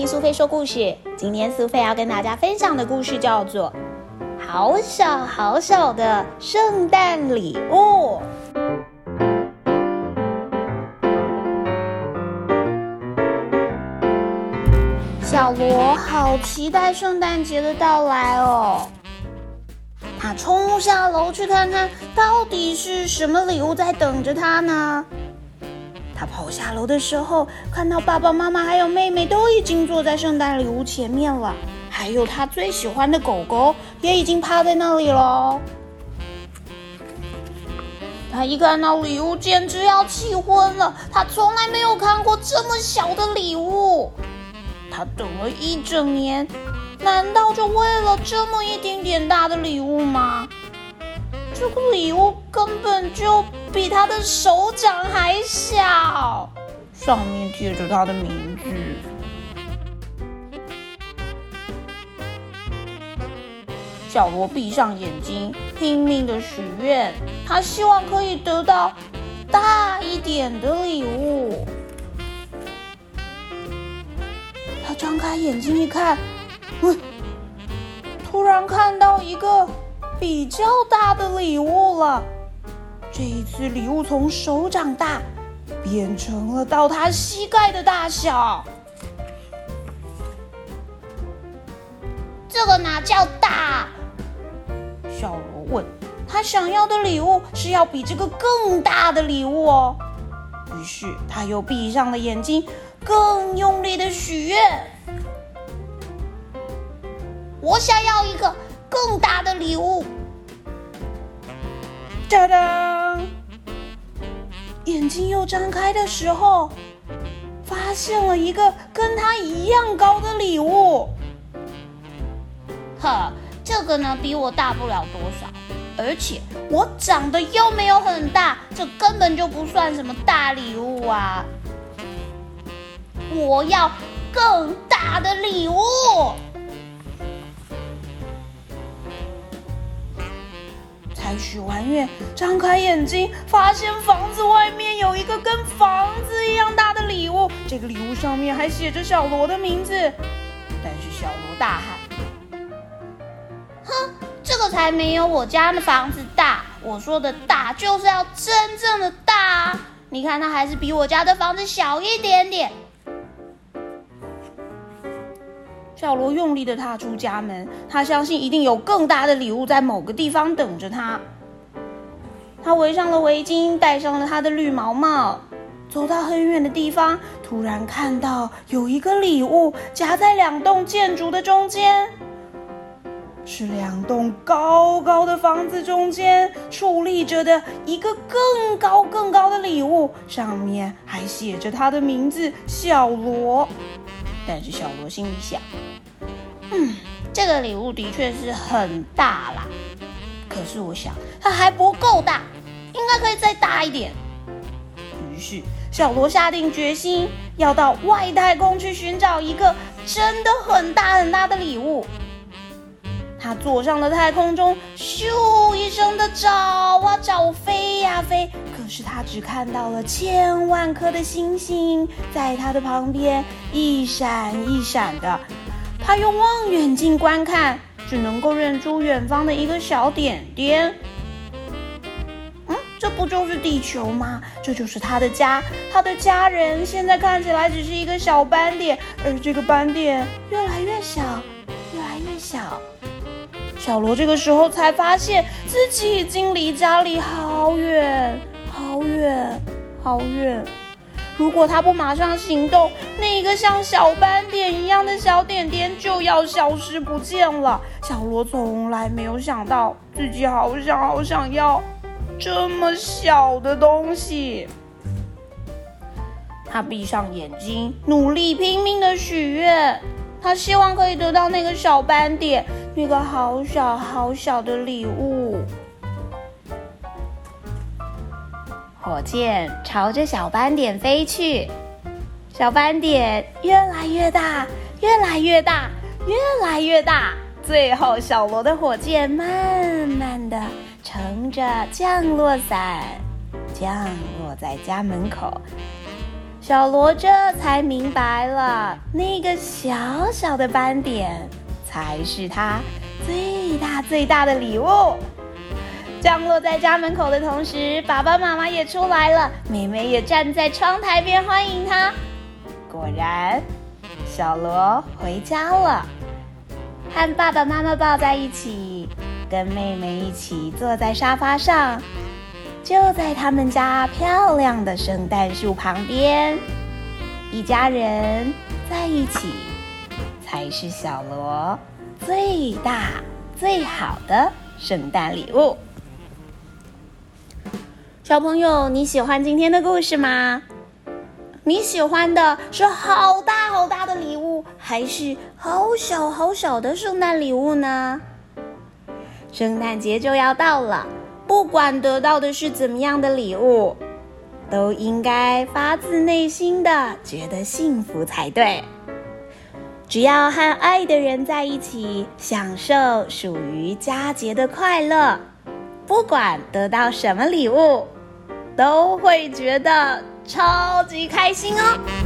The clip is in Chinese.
听苏菲说故事。今天苏菲要跟大家分享的故事叫做《好小好小的圣诞礼物》。小罗好期待圣诞节的到来哦！他冲下楼去看看到底是什么礼物在等着他呢？他跑下楼的时候，看到爸爸妈妈还有妹妹都已经坐在圣诞礼物前面了，还有他最喜欢的狗狗也已经趴在那里了。他一看到礼物，简直要气昏了。他从来没有看过这么小的礼物，他等了一整年，难道就为了这么一丁点大的礼物吗？这个礼物根本就比他的手掌还小，上面贴着他的名字。小罗闭上眼睛，拼命的许愿，他希望可以得到大一点的礼物。他张开眼睛一看，喂，突然看到一个。比较大的礼物了，这一次礼物从手掌大变成了到他膝盖的大小。这个哪叫大？小罗问。他想要的礼物是要比这个更大的礼物哦。于是他又闭上了眼睛，更用力的许愿。我想要一个。更大的礼物，哒当！眼睛又张开的时候，发现了一个跟他一样高的礼物。呵，这个呢比我大不了多少，而且我长得又没有很大，这根本就不算什么大礼物啊！我要更大的礼物。许完愿，张开眼睛，发现房子外面有一个跟房子一样大的礼物。这个礼物上面还写着小罗的名字。但是小罗大喊：“哼，这个才没有我家的房子大！我说的大就是要真正的大。你看，它还是比我家的房子小一点点。”小罗用力的踏出家门，他相信一定有更大的礼物在某个地方等着他。他围上了围巾，戴上了他的绿毛帽，走到很远的地方，突然看到有一个礼物夹在两栋建筑的中间，是两栋高高的房子中间矗立着的一个更高更高的礼物，上面还写着他的名字——小罗。但是小罗心里想：“嗯，这个礼物的确是很大啦，可是我想它还不够大，应该可以再大一点。”于是小罗下定决心要到外太空去寻找一个真的很大很大的礼物。他坐上了太空中，咻一声的找啊找，飞呀飞。可是他只看到了千万颗的星星，在他的旁边一闪一闪的。他用望远镜观看，只能够认出远方的一个小点点。嗯，这不就是地球吗？这就是他的家，他的家人。现在看起来只是一个小斑点，而这个斑点越来越小，越来越小。小罗这个时候才发现自己已经离家里好远。好远，好远！如果他不马上行动，那个像小斑点一样的小点点就要消失不见了。小罗从来没有想到自己好想好想要这么小的东西。他闭上眼睛，努力拼命的许愿，他希望可以得到那个小斑点，那个好小好小的礼物。火箭朝着小斑点飞去，小斑点越来越大，越来越大，越来越大。最后，小罗的火箭慢慢的乘着降落伞降落在家门口。小罗这才明白了，那个小小的斑点才是他最大最大的礼物。降落在家门口的同时，爸爸妈妈也出来了，妹妹也站在窗台边欢迎他。果然，小罗回家了，和爸爸妈妈抱在一起，跟妹妹一起坐在沙发上。就在他们家漂亮的圣诞树旁边，一家人在一起，才是小罗最大最好的圣诞礼物。小朋友，你喜欢今天的故事吗？你喜欢的是好大好大的礼物，还是好小好小的圣诞礼物呢？圣诞节就要到了。不管得到的是怎么样的礼物，都应该发自内心的觉得幸福才对。只要和爱的人在一起，享受属于佳节的快乐，不管得到什么礼物，都会觉得超级开心哦。